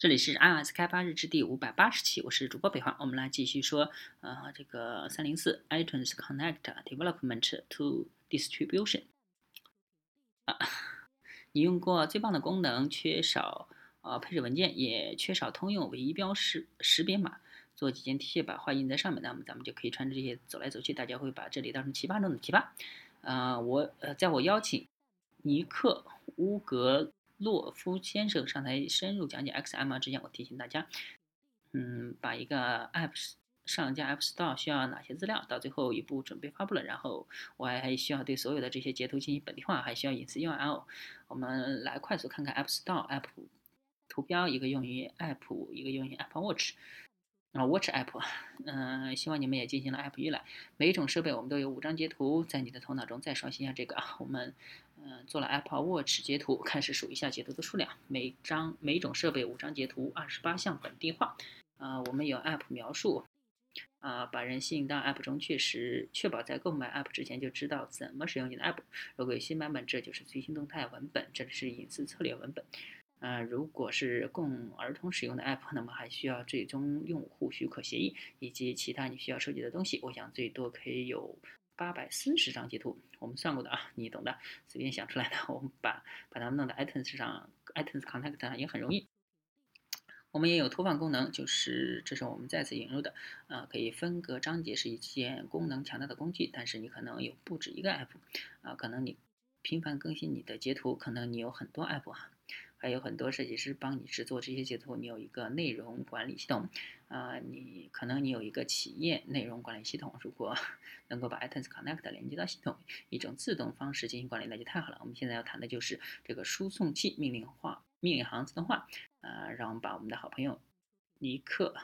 这里是 iOS 开发日志第五百八十期，我是主播北华，我们来继续说，呃，这个三零四 iTunes Connect Development to Distribution。啊，你用过最棒的功能，缺少呃配置文件，也缺少通用唯一标识识别码，做几件 T 恤把话印在上面，那么咱们就可以穿着这些走来走去，大家会把这里当成奇葩中的奇葩。呃，我呃，在我邀请尼克乌格。洛夫先生上台深入讲解 XML 之前，我提醒大家，嗯，把一个 App 上架 App Store 需要哪些资料，到最后一步准备发布了。然后我还还需要对所有的这些截图进行本地化，还需要隐私 URL。我们来快速看看 App Store App 图标，一个用于 App，一个用于 Apple Watch。啊，Watch App，嗯，希望你们也进行了 App 预览。每一种设备我们都有五张截图，在你的头脑中再刷新一下这个啊。我们嗯做了 Apple Watch 截图，开始数一下截图的数量。每张每种设备五张截图，二十八项本地化。啊，我们有 App 描述，啊，把人吸引到 App 中，确实确保在购买 App 之前就知道怎么使用你的 App。如果有新版本，这就是最新动态文本，这里是隐私策略文本。呃，如果是供儿童使用的 App，那么还需要最终用户许可协议以及其他你需要收集的东西。我想最多可以有八百四十张截图，我们算过的啊，你懂的，随便想出来的。我们把把它们弄到 iTunes 上，iTunes Contact 上也很容易。我们也有投放功能，就是这是我们再次引入的，呃，可以分隔章节是一件功能强大的工具，但是你可能有不止一个 App，啊，可能你频繁更新你的截图，可能你有很多 App 啊。还有很多设计师帮你制作这些截图，你有一个内容管理系统，啊，你可能你有一个企业内容管理系统，如果 能够把 iTunes Connect 连接到系统，一种自动方式进行管理，那就太好了。我们现在要谈的就是这个输送器命令化命令行自动化，啊，让我们把我们的好朋友尼克，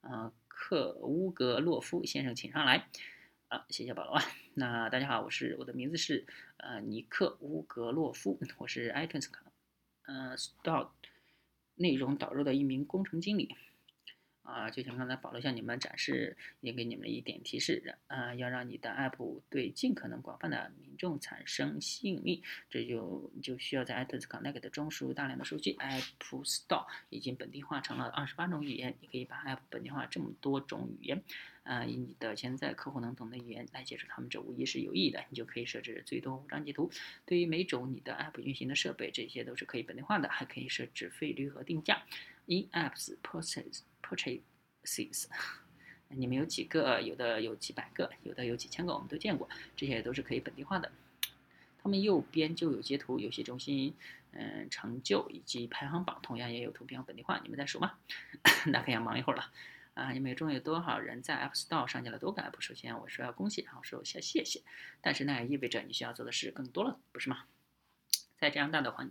啊，克乌格洛夫先生请上来，啊，谢谢保罗。那大家好，我是我的名字是呃尼克乌格洛夫，我是 iTunes。呃，Store 内容导入的一名工程经理，啊，就像刚才保罗向你们展示，也给你们了一点提示，啊，要让你的 App 对尽可能广泛的民众产生吸引力，这就就需要在 iTunes Connect 中输入大量的数据。App Store 已经本地化成了二十八种语言，你可以把 App 本地化这么多种语言。啊，以你的潜在客户能懂的语言来解释他们，这无疑是有益的。你就可以设置最多五张截图。对于每种你的 App 运行的设备，这些都是可以本地化的，还可以设置费率和定价。In apps purchase purchases，你们有几个？有的有几百个，有的有几千个，我们都见过。这些都是可以本地化的。它们右边就有截图、游戏中心、嗯成就以及排行榜，同样也有图片和本地化。你们在数吗？那可要忙一会儿了。啊，你们中有多少人在 App Store 上架了多个 App？首先我说要恭喜，然后说一下谢谢。但是那也意味着你需要做的事更多了，不是吗？在这样大的环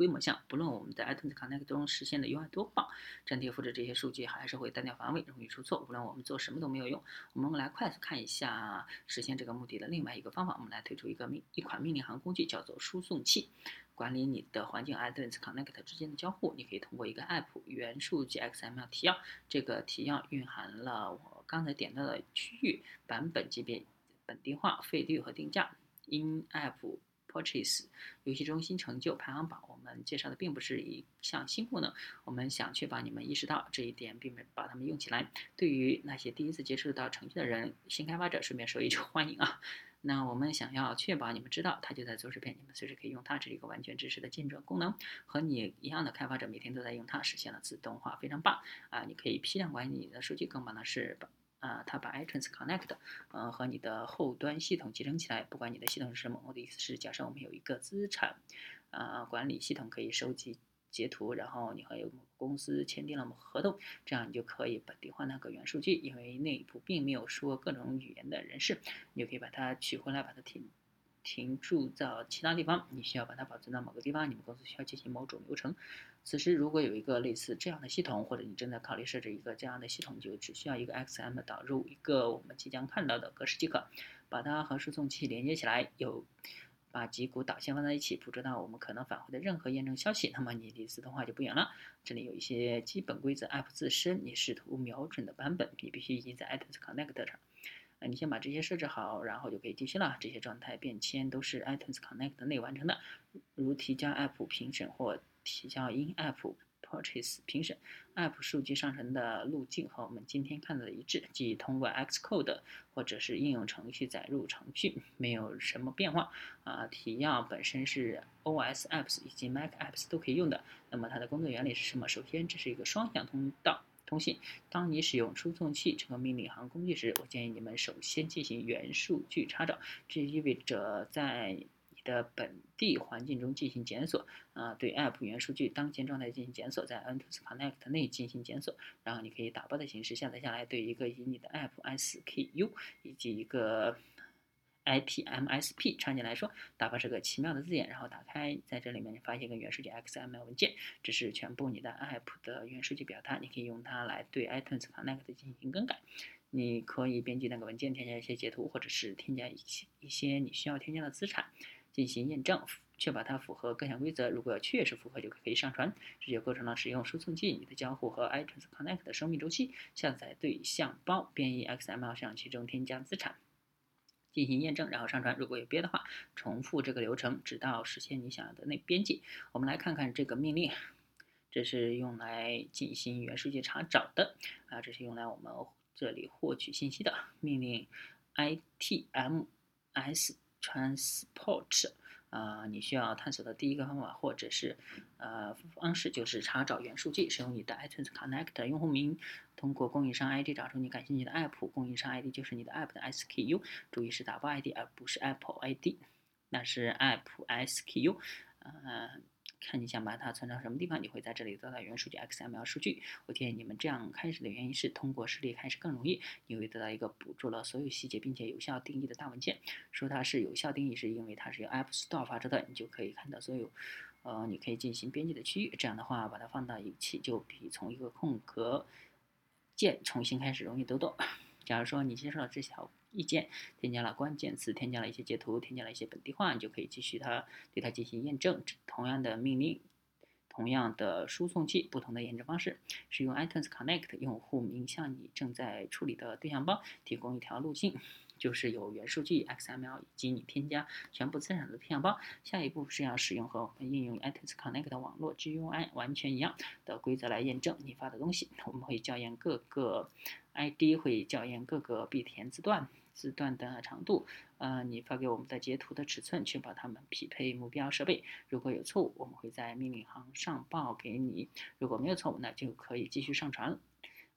规模下，不论我们在 iTunes Connect 中实现的 UI 多棒，粘贴复制这些数据还是会单调乏味，容易出错。无论我们做什么都没有用。我们来快速看一下实现这个目的的另外一个方法。我们来推出一个命一款命令行工具，叫做输送器。管理你的环境 iTunes Connect 之间的交互，你可以通过一个 App 元数据 XML 提要，这个提要蕴含了我刚才点到的区域、版本级别、本地化、费率和定价。In App Purchase 游戏中心成就排行榜，我们介绍的并不是一项新功能，我们想确保你们意识到这一点，并把它们用起来。对于那些第一次接触到程序的人，新开发者，顺便说一句欢迎啊。那我们想要确保你们知道它就在做视频，你们随时可以用它。这是一个完全支持的进转功能，和你一样的开发者每天都在用它，实现了自动化，非常棒啊！你可以批量管理你的数据，更棒的是啊，它把 iTunes Connect 呃和你的后端系统集成起来。不管你的系统是什么，我的意思是，假设我们有一个资产啊管理系统可以收集。截图，然后你和有公司签订了某合同，这样你就可以本地化那个原数据，因为内部并没有说各种语言的人士，你就可以把它取回来，把它停停驻到其他地方。你需要把它保存到某个地方，你们公司需要进行某种流程。此时如果有一个类似这样的系统，或者你正在考虑设置一个这样的系统，就只需要一个 XM 导入一个我们即将看到的格式即可，把它和输送器连接起来。有。把几股导线放在一起，捕捉到我们可能返回的任何验证消息，那么你离自动化就不远了。这里有一些基本规则，App 自身你试图瞄准的版本，你必须已经在 iTunes Connect 上。你先把这些设置好，然后就可以继续了。这些状态变迁都是 iTunes Connect 内完成的，如提交 App 评审或提交 In App purchase 评审 App 数据上传的路径和我们今天看到的一致，即通过 Xcode 或者是应用程序载入程序，没有什么变化。啊，提要本身是 OS Apps 以及 Mac Apps 都可以用的。那么它的工作原理是什么？首先，这是一个双向通道通信。当你使用输送器这个命令行工具时，我建议你们首先进行元数据查找，这意味着在的本地环境中进行检索，啊，对 App 元数据当前状态进行检索，在 iTunes Connect 内进行检索，然后你可以打包的形式下载下来，对一个以你的 App SKU 以及一个 IPMSP 场景来说，打包是个奇妙的字眼。然后打开，在这里面你发现一个元数据 XML 文件，这是全部你的 App 的元数据表达，你可以用它来对 iTunes Connect 进行更改。你可以编辑那个文件，添加一些截图，或者是添加一些一些你需要添加的资产。进行验证，确保它符合各项规则。如果确实符合，就可以上传。这些过程呢，使用输送器、你的交互和 iTunes Connect 的生命周期，下载对象包，编译 XML 向其中添加资产，进行验证，然后上传。如果有别的话，重复这个流程，直到实现你想要的那编辑。我们来看看这个命令，这是用来进行元数据查找的啊，这是用来我们这里获取信息的命令，ITMS。Transport，啊，你需要探索的第一个方法或者是呃方式就是查找元数据，使用你的 iTunes Connect 用户名，通过供应商 ID 找出你感兴趣的 App，供应商 ID 就是你的 App 的 SKU，注意是打包 ID 而不是 Apple ID，那是 App SKU，呃。看你想把它存到什么地方，你会在这里得到原数据 XML 数据。我建议你们这样开始的原因是，通过实例开始更容易，你会得到一个捕捉了所有细节并且有效定义的大文件。说它是有效定义，是因为它是由 App Store 发出的，你就可以看到所有，呃，你可以进行编辑的区域。这样的话，把它放到一起，就比从一个空格键重新开始容易得多。假如说你接受了这条。意见，添加了关键词，添加了一些截图，添加了一些本地化，你就可以继续它对它进行验证。同样的命令，同样的输送器，不同的验证方式。使用 iTunes Connect 用户名向你正在处理的对象包提供一条路径，就是有元数据 XML 以及你添加全部资产的对象包。下一步是要使用和我们应用 iTunes Connect 网络 GUI 完全一样的规则来验证你发的东西。我们会校验各个 ID，会校验各个必填字段。字段的长度，呃，你发给我们的截图的尺寸，确保它们匹配目标设备。如果有错误，我们会在命令行上报给你。如果没有错误，那就可以继续上传。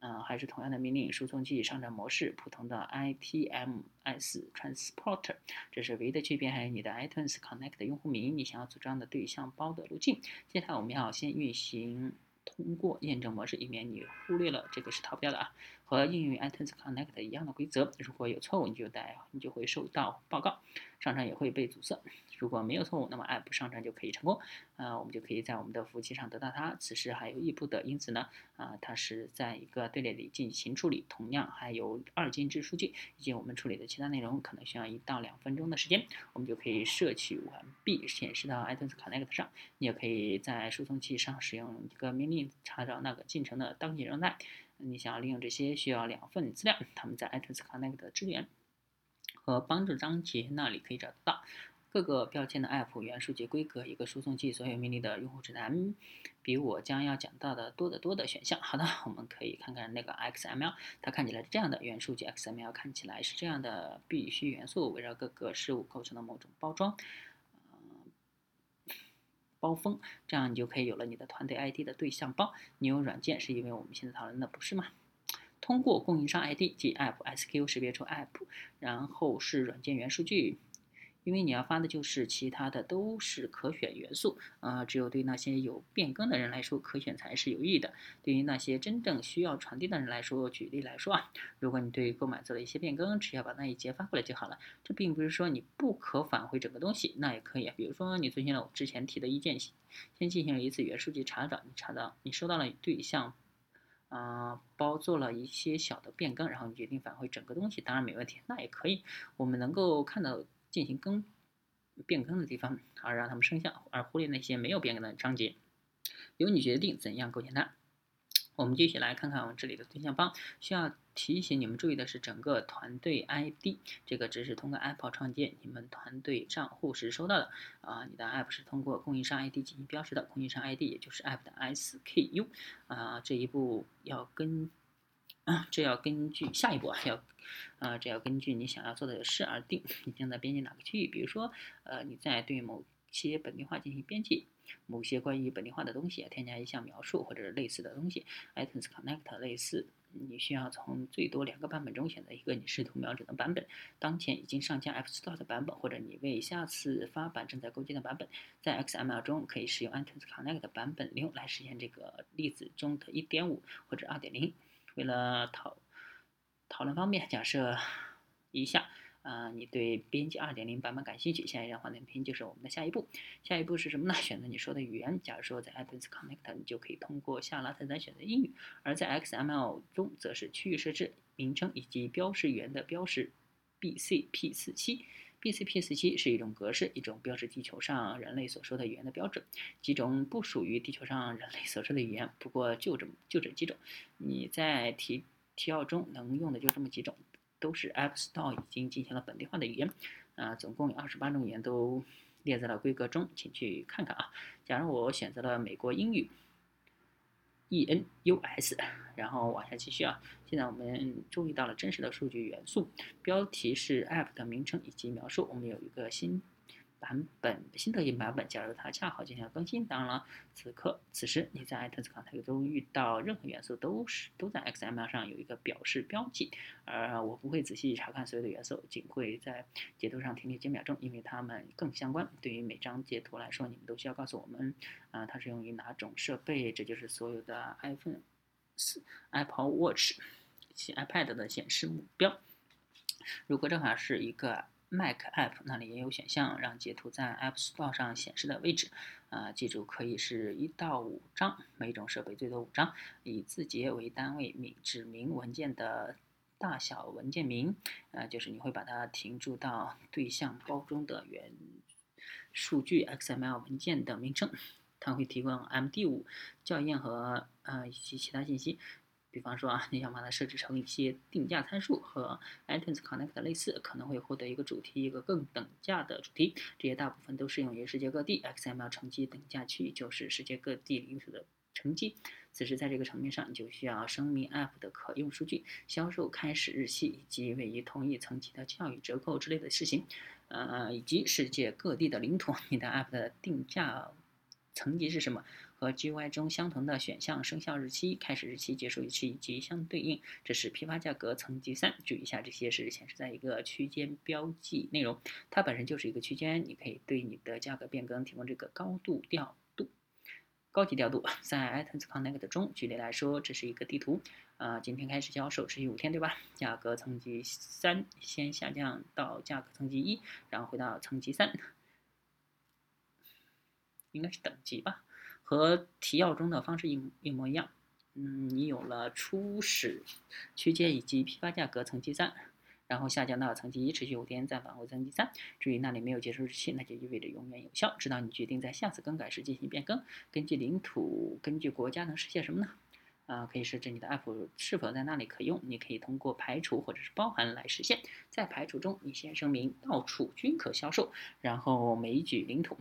嗯，还是同样的命令，输送器上传模式，普通的 ITMS Transporter，这是唯一的区别。还有你的 iTunes Connect 的用户名，你想要组装的对象包的路径。接下来我们要先运行。通过验证模式，以免你忽略了这个是逃不掉的啊。和应用 iTunes Connect 一样的规则，如果有错误，你就得你就会收到报告，上传也会被阻塞。如果没有错误，那么 App 上传就可以成功。呃，我们就可以在我们的服务器上得到它。此时还有异步的，因此呢，啊，它是在一个队列里进行处理。同样还有二进制数据以及我们处理的其他内容，可能需要一到两分钟的时间，我们就可以摄取完毕，显示到 iTunes Connect 上。你也可以在输送器上使用一个命令查找那个进程的当前状态。你想要利用这些，需要两份资料，他们在 iTunes Connect 的支援和帮助章节那里可以找得到。各个标签的 App 元数据规格，一个输送器所有命令的用户指南，比我将要讲到的多得多的选项。好的，我们可以看看那个 XML，它看起来是这样的。元数据 XML 看起来是这样的，必须元素围绕各个事物构成的某种包装，包封，这样你就可以有了你的团队 ID 的对象包。你有软件是因为我们现在讨论的不是吗？通过供应商 ID 及 App SKU 识别出 App，然后是软件元数据。因为你要发的就是其他的都是可选元素啊，只有对那些有变更的人来说，可选才是有意义的。对于那些真正需要传递的人来说，举例来说啊，如果你对购买做了一些变更，只要把那一节发过来就好了。这并不是说你不可返回整个东西，那也可以。比如说你遵循了我之前提的意见，先进行了一次元数据查找，你查到你收到了对象啊包做了一些小的变更，然后你决定返回整个东西，当然没问题，那也可以。我们能够看到。进行更变更的地方，而让它们生效，而忽略那些没有变更的章节，由你决定怎样构建它。我们继续来看看我们这里的对象方。需要提醒你们注意的是，整个团队 ID 这个只是通过 Apple 创建你们团队账户时收到的啊。你的 App 是通过供应商 ID 进行标识的，供应商 ID 也就是 App 的 SKU 啊。这一步要跟这要根据下一步啊，要啊，这要根据你想要做的事而定。你正在编辑哪个区域？比如说，呃，你在对某些本地化进行编辑。某些关于本地化的东西，添加一项描述或者类似的东西，items Connect 类似，你需要从最多两个版本中选择一个你试图瞄准的版本，当前已经上架 App Store 的版本，或者你为下次发版正在构建的版本。在 XML 中可以使用 iTunes Connect 版本零来实现这个例子中的1.5或者2.0。为了讨讨论方便，假设一下。啊，你对编辑2.0版本感兴趣？下一张幻灯片就是我们的下一步。下一步是什么呢？选择你说的语言。假如说在 iTunes Connect，你就可以通过下拉菜单选择英语；而在 XML 中，则是区域设置、名称以及标识语言的标识 BCP 四七。BCP47。是一种格式，一种标志地球上人类所说的语言的标准。几种不属于地球上人类所说的语言，不过就这么就这几种。你在提提要中能用的就这么几种。都是 App Store 已经进行了本地化的语言，啊，总共有二十八种语言都列在了规格中，请去看看啊。假如我选择了美国英语，ENUS，然后往下继续啊。现在我们注意到了真实的数据元素，标题是 App 的名称以及描述。我们有一个新。版本新特性版本，假如它恰好进行了更新，当然了，此刻此时你在 iTunes Connect 中遇到任何元素，都是都在 XML 上有一个表示标记，而我不会仔细查看所有的元素，仅会在截图上停留几秒钟，因为它们更相关。对于每张截图来说，你们都需要告诉我们，啊，它是用于哪种设备，这就是所有的 iPhone、Apple Watch 及 iPad 的显示目标。如果正好是一个。Mac App 那里也有选项，让截图在 App Store 上显示的位置，啊，记住可以是一到五张，每种设备最多五张，以字节为单位，名指明文件的大小文件名，啊，就是你会把它停驻到对象包中的原数据 XML 文件的名称，它会提供 MD5 校验和呃以及其他信息。比方说啊，你想把它设置成一些定价参数，和 iTunes Connect 类似，可能会获得一个主题，一个更等价的主题。这些大部分都适用于世界各地。XML 成绩等价区域就是世界各地领土的成绩。此时在这个层面上，你就需要声明 App 的可用数据、销售开始日期以及位于同一层级的教育折扣之类的事情，呃，以及世界各地的领土。你的 App 的定价层级是什么？和 GUI 中相同的选项：生效日期、开始日期、结束日期以及相对应。这是批发价格层级三。注意一下，这些是显示在一个区间标记内容，它本身就是一个区间。你可以对你的价格变更提供这个高度调度、高级调度。在 iTunes Connect 中，举例来说，这是一个地图。啊，今天开始销售，持续五天，对吧？价格层级三，先下降到价格层级一，然后回到层级三，应该是等级吧。和提要中的方式一一模一样，嗯，你有了初始区间以及批发价格层级三，然后下降到层级一，持续五天，再返回层级三。至于那里没有结束日期，那就意味着永远有效，直到你决定在下次更改时进行变更。根据领土，根据国家能实现什么呢？啊，可以设置你的 app 是否在那里可用，你可以通过排除或者是包含来实现。在排除中，你先声明到处均可销售，然后枚举领土。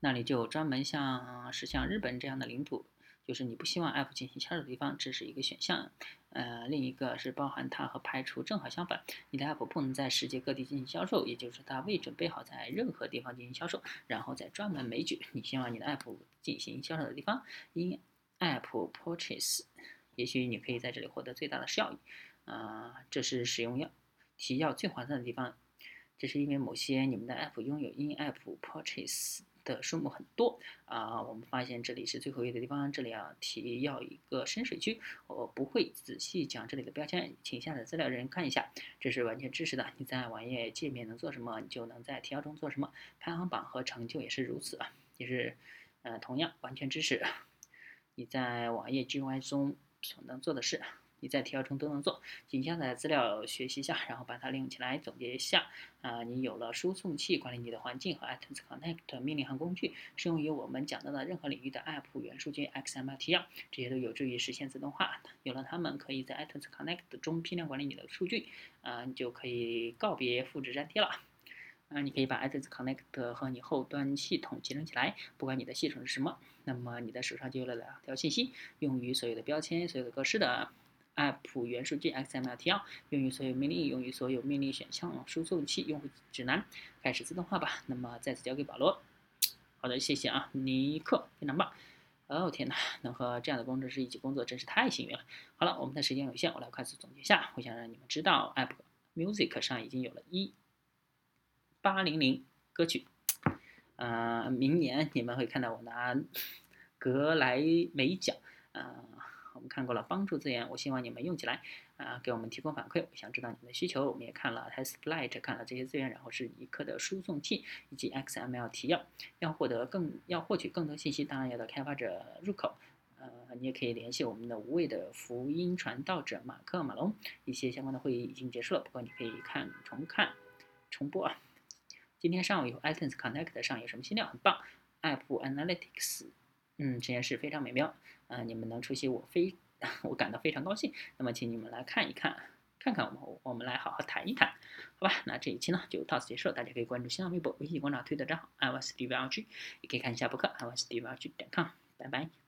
那里就专门像是像日本这样的领土，就是你不希望 app 进行销售的地方，这是一个选项。呃，另一个是包含它和排除正好相反，你的 app 不能在世界各地进行销售，也就是它未准备好在任何地方进行销售，然后再专门枚举你希望你的 app 进行销售的地方。因 app purchase，也许你可以在这里获得最大的效益。啊，这是使用要提要最划算的地方，这是因为某些你们的 app 拥有 in app purchase。的数目很多啊，我们发现这里是最后一个地方，这里要提要一个深水区，我不会仔细讲这里的标签，请下载资料人看一下，这是完全支持的。你在网页界面能做什么，你就能在提要中做什么，排行榜和成就也是如此啊，也是呃同样完全支持 你在网页 GUI 中所能做的事。你在提交中都能做。仅下载资料学习一下，然后把它利用起来，总结一下。啊，你有了输送器管理你的环境和 iTunes Connect 命令行工具，适用于我们讲到的任何领域的 App 元数据 XML 提要，这些都有助于实现自动化。有了它们，可以在 iTunes Connect 中批量管理你的数据，啊，你就可以告别复制粘贴了。啊，你可以把 iTunes Connect 和你后端系统集成起来，不管你的系统是什么，那么你的手上就有了两条信息，用于所有的标签、所有的格式的 App 元数据 XML 提要，用于所有命令，用于所有命令选项输送器用户指南，开始自动化吧。那么再次交给保罗。好的，谢谢啊，尼克，非常棒。哦天哪，能和这样的工程师一起工作真是太幸运了。好了，我们的时间有限，我来快速总结一下。我想让你们知道，App Music 上已经有了一。八零零歌曲，呃，明年你们会看到我拿格莱美奖，呃，看过了帮助资源，我希望你们用起来，啊，给我们提供反馈。我想知道你们的需求，我们也看了 TestFlight，看了这些资源，然后是尼克的输送器以及 XML 提要。要获得更要获取更多信息，当然要到开发者入口，呃，你也可以联系我们的无畏的福音传道者马克马龙。一些相关的会议已经结束了，不过你可以看重看重播啊。今天上午有 iTunes Connect 上有什么新料？很棒，App Analytics，嗯，这件事非常美妙，啊，你们能出席我非 我感到非常高兴。那么请你们来看一看，看看我们，我们来好好谈一谈，好吧？那这一期呢就到此结束，大家可以关注新浪微博、微信公众号、推特账号 iOS DVLG，也可以看一下博客 iOS DVLG 点 com，拜拜。